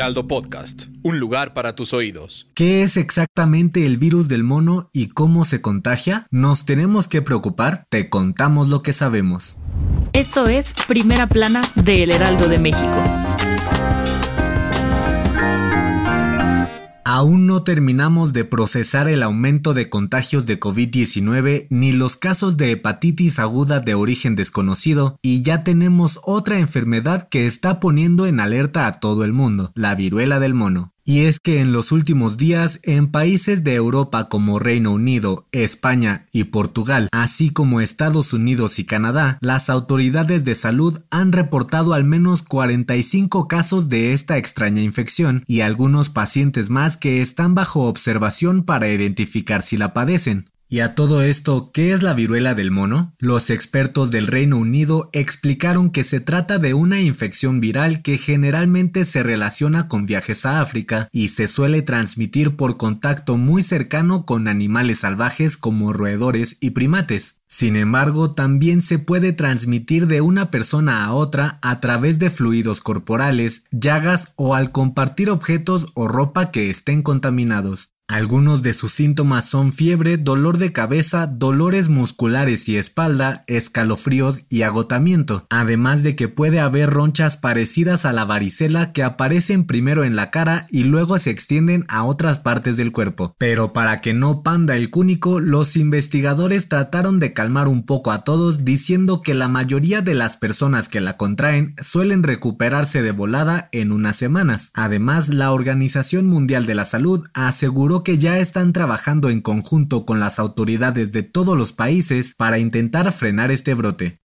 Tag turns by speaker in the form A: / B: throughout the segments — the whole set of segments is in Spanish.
A: Heraldo Podcast, un lugar para tus oídos.
B: ¿Qué es exactamente el virus del mono y cómo se contagia? ¿Nos tenemos que preocupar? Te contamos lo que sabemos.
C: Esto es Primera Plana de El Heraldo de México.
B: Aún no terminamos de procesar el aumento de contagios de COVID-19 ni los casos de hepatitis aguda de origen desconocido y ya tenemos otra enfermedad que está poniendo en alerta a todo el mundo, la viruela del mono. Y es que en los últimos días, en países de Europa como Reino Unido, España y Portugal, así como Estados Unidos y Canadá, las autoridades de salud han reportado al menos 45 casos de esta extraña infección y algunos pacientes más que están bajo observación para identificar si la padecen. Y a todo esto, ¿qué es la viruela del mono? Los expertos del Reino Unido explicaron que se trata de una infección viral que generalmente se relaciona con viajes a África y se suele transmitir por contacto muy cercano con animales salvajes como roedores y primates. Sin embargo, también se puede transmitir de una persona a otra a través de fluidos corporales, llagas o al compartir objetos o ropa que estén contaminados. Algunos de sus síntomas son fiebre, dolor de cabeza, dolores musculares y espalda, escalofríos y agotamiento, además de que puede haber ronchas parecidas a la varicela que aparecen primero en la cara y luego se extienden a otras partes del cuerpo. Pero para que no panda el cúnico, los investigadores trataron de calmar un poco a todos diciendo que la mayoría de las personas que la contraen suelen recuperarse de volada en unas semanas. Además, la Organización Mundial de la Salud aseguró que ya están trabajando en conjunto con las autoridades de todos los países para intentar frenar este brote.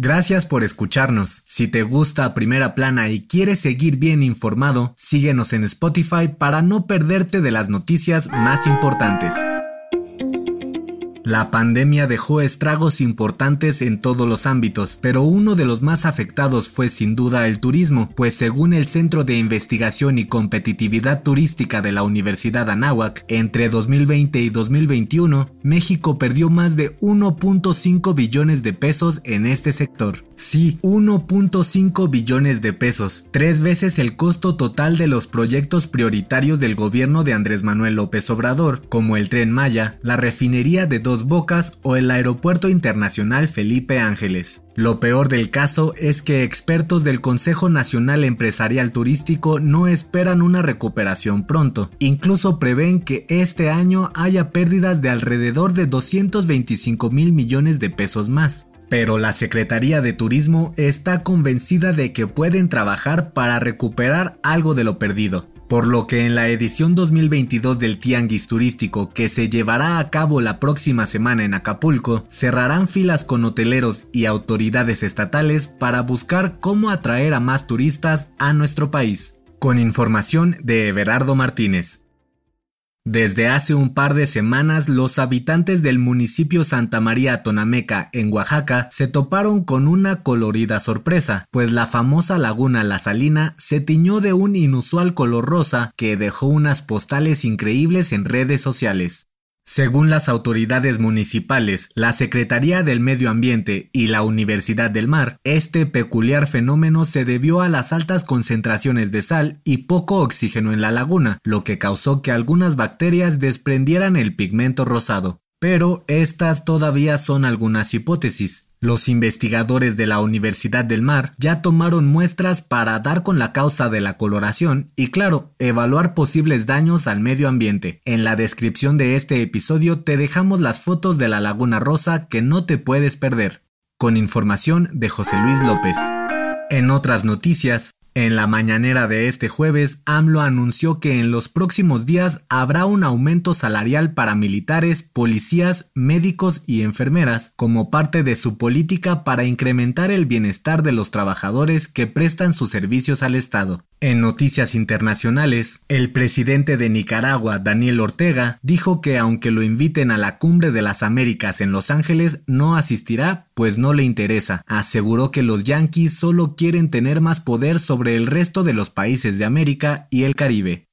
B: Gracias por escucharnos. Si te gusta Primera Plana y quieres seguir bien informado, síguenos en Spotify para no perderte de las noticias más importantes. La pandemia dejó estragos importantes en todos los ámbitos, pero uno de los más afectados fue sin duda el turismo, pues según el Centro de Investigación y Competitividad Turística de la Universidad Anáhuac, entre 2020 y 2021, México perdió más de 1.5 billones de pesos en este sector. Sí, 1.5 billones de pesos, tres veces el costo total de los proyectos prioritarios del gobierno de Andrés Manuel López Obrador, como el tren Maya, la refinería de Bocas o el Aeropuerto Internacional Felipe Ángeles. Lo peor del caso es que expertos del Consejo Nacional Empresarial Turístico no esperan una recuperación pronto, incluso prevén que este año haya pérdidas de alrededor de 225 mil millones de pesos más. Pero la Secretaría de Turismo está convencida de que pueden trabajar para recuperar algo de lo perdido, por lo que en la edición 2022 del Tianguis Turístico que se llevará a cabo la próxima semana en Acapulco, cerrarán filas con hoteleros y autoridades estatales para buscar cómo atraer a más turistas a nuestro país. Con información de Everardo Martínez. Desde hace un par de semanas, los habitantes del municipio Santa María Tonameca, en Oaxaca, se toparon con una colorida sorpresa, pues la famosa laguna La Salina se tiñó de un inusual color rosa que dejó unas postales increíbles en redes sociales. Según las autoridades municipales, la Secretaría del Medio Ambiente y la Universidad del Mar, este peculiar fenómeno se debió a las altas concentraciones de sal y poco oxígeno en la laguna, lo que causó que algunas bacterias desprendieran el pigmento rosado. Pero estas todavía son algunas hipótesis. Los investigadores de la Universidad del Mar ya tomaron muestras para dar con la causa de la coloración y claro, evaluar posibles daños al medio ambiente. En la descripción de este episodio te dejamos las fotos de la Laguna Rosa que no te puedes perder. Con información de José Luis López. En otras noticias, En la mañanera de este jueves, AMLO anunció que en los próximos días habrá un aumento salarial para militares, policías, médicos y enfermeras como parte de su política para incrementar el bienestar de los trabajadores que prestan sus servicios al Estado. En noticias internacionales, el presidente de Nicaragua, Daniel Ortega, dijo que aunque lo inviten a la Cumbre de las Américas en Los Ángeles, no asistirá, pues no le interesa. Aseguró que los yanquis solo quieren tener más poder sobre el resto de los países de América y el Caribe.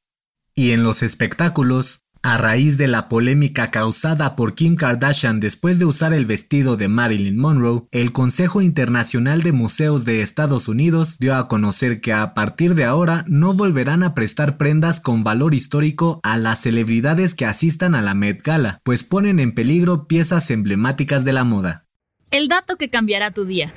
B: Y en los espectáculos, a raíz de la polémica causada por Kim Kardashian después de usar el vestido de Marilyn Monroe, el Consejo Internacional de Museos de Estados Unidos dio a conocer que a partir de ahora no volverán a prestar prendas con valor histórico a las celebridades que asistan a la Met Gala, pues ponen en peligro piezas emblemáticas de la moda.
C: El dato que cambiará tu día.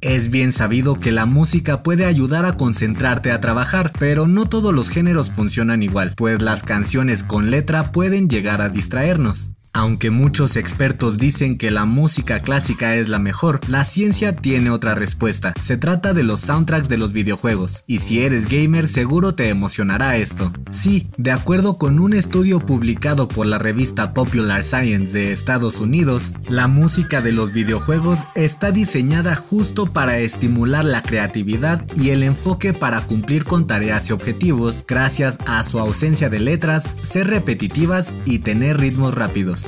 B: Es bien sabido que la música puede ayudar a concentrarte a trabajar, pero no todos los géneros funcionan igual, pues las canciones con letra pueden llegar a distraernos. Aunque muchos expertos dicen que la música clásica es la mejor, la ciencia tiene otra respuesta. Se trata de los soundtracks de los videojuegos, y si eres gamer seguro te emocionará esto. Sí, de acuerdo con un estudio publicado por la revista Popular Science de Estados Unidos, la música de los videojuegos está diseñada justo para estimular la creatividad y el enfoque para cumplir con tareas y objetivos, gracias a su ausencia de letras, ser repetitivas y tener ritmos rápidos.